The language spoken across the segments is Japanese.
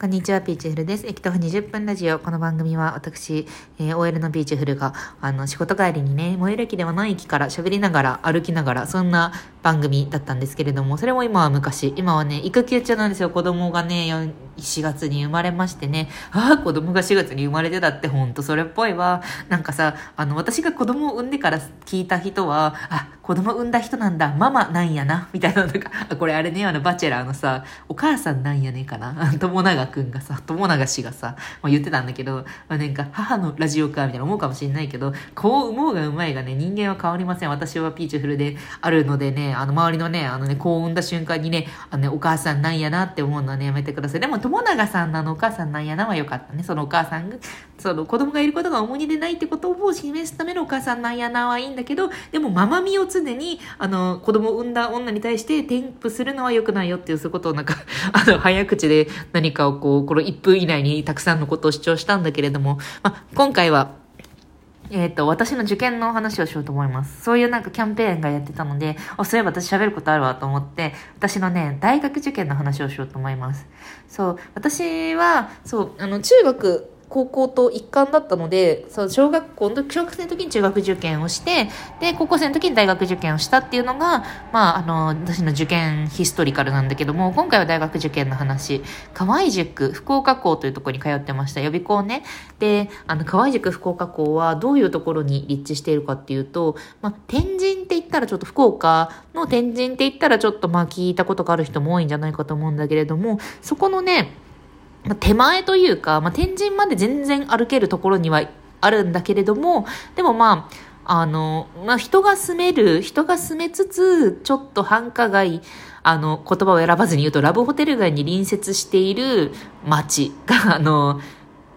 こんにちは、ピーチフルです。駅徒歩20分ラジオ。この番組は私、えー、OL のピーチフルが、あの、仕事帰りにね、最寄り駅ではない駅から喋りながら、歩きながら、そんな番組だったんですけれども、それも今は昔、今はね、育休中なんですよ。子供がね、4月に生まれましてね、ああ、子供が4月に生まれてたってほんとそれっぽいわ。なんかさ、あの、私が子供を産んでから聞いた人は、あ、子供産んだ人なんだ、ママなんやな、みたいな、なんか、これあれね、あの、バチェラーのさ、お母さんなんやねんかな。友永くんがさ、友永氏がさ、まあ、言ってたんだけど、まあ、なんか、母のラジオか、みたいな思うかもしれないけど、こう産もうがうまいがね、人間は変わりません。私はピーチフルであるのでね、あの、周りのね、あのね、こう産んだ瞬間にね、あのね、お母さんなんやなって思うのはね、やめてください。でも、友永さんなのお母さんなんやなはよかったね。そのお母さんが、その子供がいることが重荷でないってことを示すためのお母さんなんやなはいいんだけど、でもママみをつ常に、あの、子供を産んだ女に対して添付するのは良くないよっていう、そういうことをなんか、あの、早口で何かをこう、この1分以内にたくさんのことを主張したんだけれども、ま、今回は、えっ、ー、と、私の受験の話をしようと思います。そういうなんかキャンペーンがやってたので、あ、そういえば私喋ることあるわと思って、私のね、大学受験の話をしようと思います。そう、私は、そう、あの、中学、高校と一貫だったので、そう、小学校の時、小学生の時に中学受験をして、で、高校生の時に大学受験をしたっていうのが、まあ、あの、私の受験ヒストリカルなんだけども、今回は大学受験の話、河合塾、福岡校というところに通ってました。予備校ね。で、あの、河合塾福岡校はどういうところに立地しているかっていうと、まあ、天神って言ったらちょっと福岡の天神って言ったらちょっとまあ聞いたことがある人も多いんじゃないかと思うんだけれども、そこのね、まあ、手前というか、まあ、天神まで全然歩けるところにはあるんだけれども、でもまあ、あの、まあ、人が住める、人が住めつつ、ちょっと繁華街、あの、言葉を選ばずに言うと、ラブホテル街に隣接している街が、あの、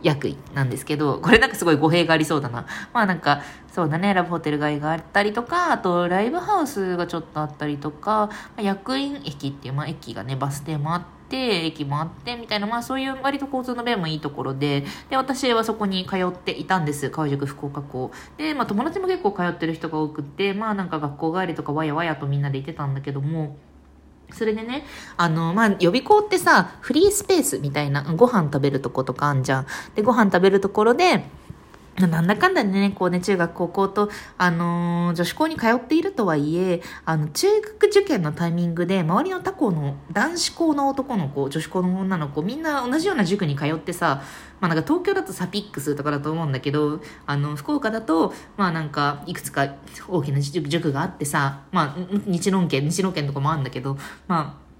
役員なんですけど、これなんかすごい語弊がありそうだな。まあなんか、そうだね、ラブホテル街があったりとか、あとライブハウスがちょっとあったりとか、役員駅っていう、まあ駅がね、バス停もあって、て、駅もあってみたいな、まあそういう割と交通の便もいいところで、で、私はそこに通っていたんです。川宿福岡校。で、まあ友達も結構通ってる人が多くて、まあなんか学校帰りとかわやわやとみんなで行ってたんだけども、それでね、あの、まあ、予備校ってさ、フリースペースみたいな、ご飯食べるとことかあんじゃん。で、ご飯食べるところで、なんだかんだね、こうね、中学、高校と、あのー、女子校に通っているとはいえ、あの、中学受験のタイミングで、周りの他校の男子校の男の子、女子校の女の子、みんな同じような塾に通ってさ、まあなんか東京だとサピックスとかだと思うんだけど、あの、福岡だと、まあなんか、いくつか大きな塾があってさ、まあ、日論県、西論県とかもあるんだけど、まあ、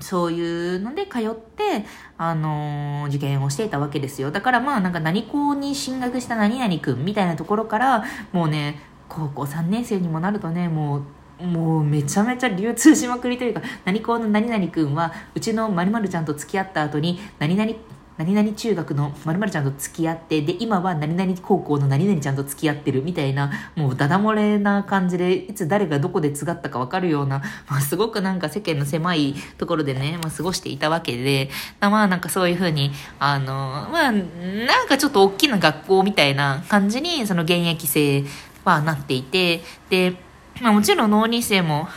そういうので通って、あのー、受験をしていたわけですよ。だからまあなんか何校に進学した何々くんみたいなところから、もうね、高校3年生にもなるとね、もう、もうめちゃめちゃ流通しまくりというか、何校の何々くんは、うちの〇〇ちゃんと付き合った後に、何々何々中学の〇〇ちゃんと付き合って、で、今は何々高校の何々ちゃんと付き合ってるみたいな、もうダダ漏れな感じで、いつ誰がどこで継がったかわかるような、まあ、すごくなんか世間の狭いところでね、まあ、過ごしていたわけで、まあなんかそういうふうに、あの、まあ、なんかちょっと大きな学校みたいな感じに、その現役生はなっていて、で、まあもちろん農林生も、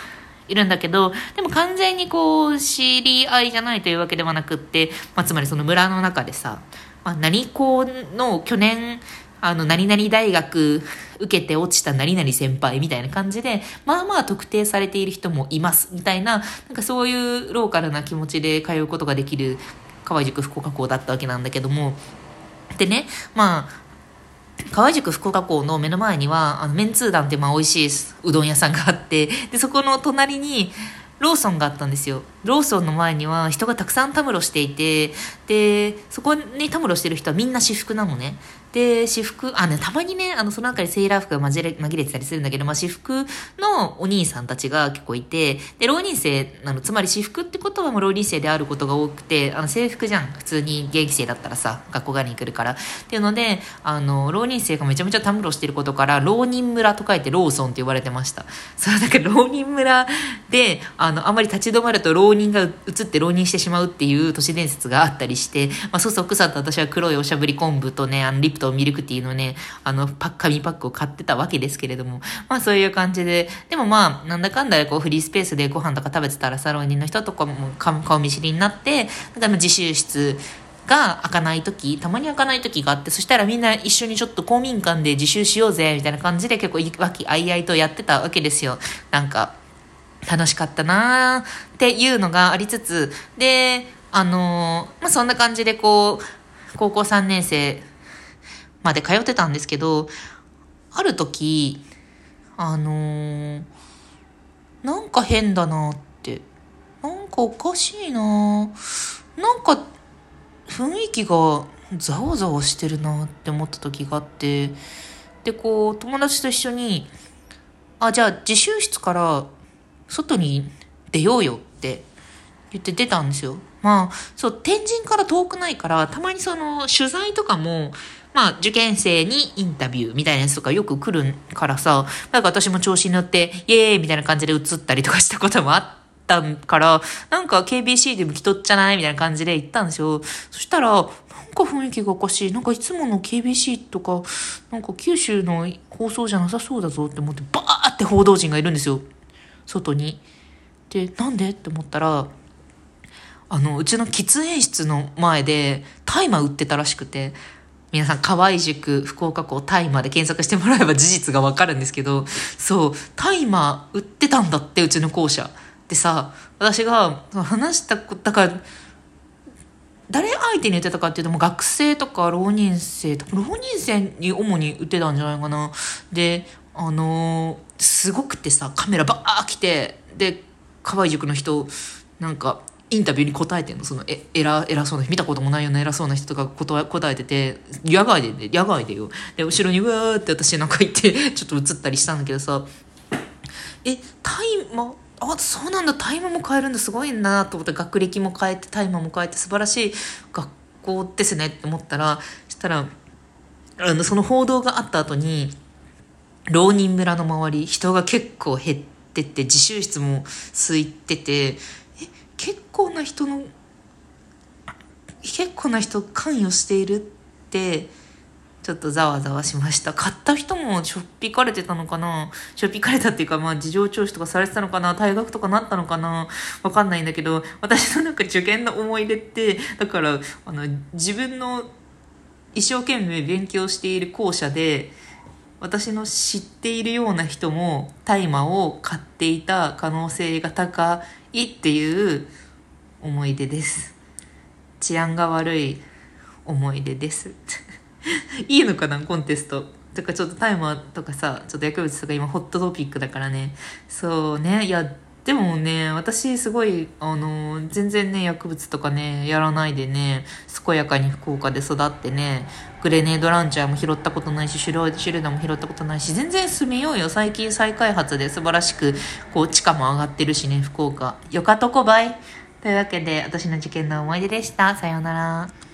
いるんだけど、でも完全にこう、知り合いじゃないというわけではなくって、まあ、つまりその村の中でさ、まあ、何校の去年、あの、何々大学受けて落ちた何々先輩みたいな感じで、まあまあ特定されている人もいます、みたいな、なんかそういうローカルな気持ちで通うことができる河合塾福岡校だったわけなんだけども、でね、まあ、河合塾福岡校の目の前には、あの、メンツー団ってまあ美味しいうどん屋さんがあって、で、そこの隣に、ローソンがあったんですよ。ローソンの前には人がたくさんたむろしていて、で、そこにたむろしてる人はみんな私服なのね。で、私服、あ、ね、たまにね、あの、その中にセーラー服が紛れ、紛れてたりするんだけど、まあ、私服のお兄さんたちが結構いて、で、浪人生、あの、つまり私服ってことはもう浪人生であることが多くて、あの、制服じゃん。普通に現役生だったらさ、学校側に来るから。っていうので、あの、浪人生がめちゃめちゃたむろしてることから、浪人村と書いてローソンって呼ばれてました。そう、だから浪人村で、あの、あんまり立ち止まると浪人が移って浪人してしまうっていう都市伝説があったりして、してまあ、そうそう、草と私は黒いおしゃぶり昆布とね、あの、リプとミルクティーのね、あの、パッ、紙パックを買ってたわけですけれども、まあそういう感じで、でもまあ、なんだかんだこうフリースペースでご飯とか食べてたらサロン人の人とかも顔見知りになって、だから自習室が開かない時、たまに開かない時があって、そしたらみんな一緒にちょっと公民館で自習しようぜ、みたいな感じで結構和気あいあいとやってたわけですよ。なんか、楽しかったなーっていうのがありつつ、で、あのーまあ、そんな感じでこう、高校3年生まで通ってたんですけど、ある時、あのーなんか変だなって。なんかおかしいななんか雰囲気がざわざわしてるなって思った時があって、で、こう、友達と一緒に、あ、じゃあ自習室から外に出ようよって言って出たんですよ。まあ、そう、天神から遠くないから、たまにその取材とかも、まあ、受験生にインタビューみたいなやつとかよく来るからさ、なんか私も調子に乗って、イエーイみたいな感じで映ったりとかしたこともあったから、なんか KBC でも来とっちゃないみたいな感じで行ったんですよ。そしたら、なんか雰囲気がおかしい。なんかいつもの KBC とか、なんか九州の放送じゃなさそうだぞって思って、バーって報道陣がいるんですよ。外に。で、なんで？って思ったら、あの、うちの喫煙室の前で大麻売ってたらしくて、皆さん、河合塾、福岡校大麻で検索してもらえば事実がわかるんですけど、そう、大麻売ってたんだって、うちの校舎。でさ、私が話したこ、だから、誰相手に言ってたかっていうと、もう学生とか浪人生とか、浪人生に主に売ってたんじゃないかな。で、あのーすごくてさ、カメラバー来て、で、河合塾の人、なんか、インタビューに答えてんの？そのえ偉偉そうな見たこともないような偉そうな人とか答え答えてて野外でね野外でよ。で後ろにうわーって私なんか行って ちょっと映ったりしたんだけどさえタイマーあそうなんだタイマーも変えるんだすごいなと思って学歴も変えてタイマーも変えて素晴らしい学校ですねって思ったらそしたらあのその報道があった後に浪人村の周り人が結構減ってて自習室も空いてて構な人の結構な人関与しているってちょっとざわざわしました。買った人もしょっぴかれてたのかな？しょっぴかれたっていうかまあ事情聴取とかされてたのかな？退学とかなったのかな？わかんないんだけど私のなんか受験の思い出ってだからあの自分の一生懸命勉強している校舎で私の知っているような人も大麻を買っていた可能性が高いっていう思い出です。治安が悪い思い出です。いいのかなコンテスト。とかちょっと大麻とかさちょっと薬物とか今ホットトピックだからね。そうね。いやでもね私すごいあの全然ね薬物とかねやらないでね健やかに福岡で育ってねグレネードランチャーも拾ったことないしシュルダーも拾ったことないし全然住めようよ。最近再開発で素晴らしくこう地価も上がってるしね福岡。よかとこばい。というわけで私の受験の思い出でした。さようなら。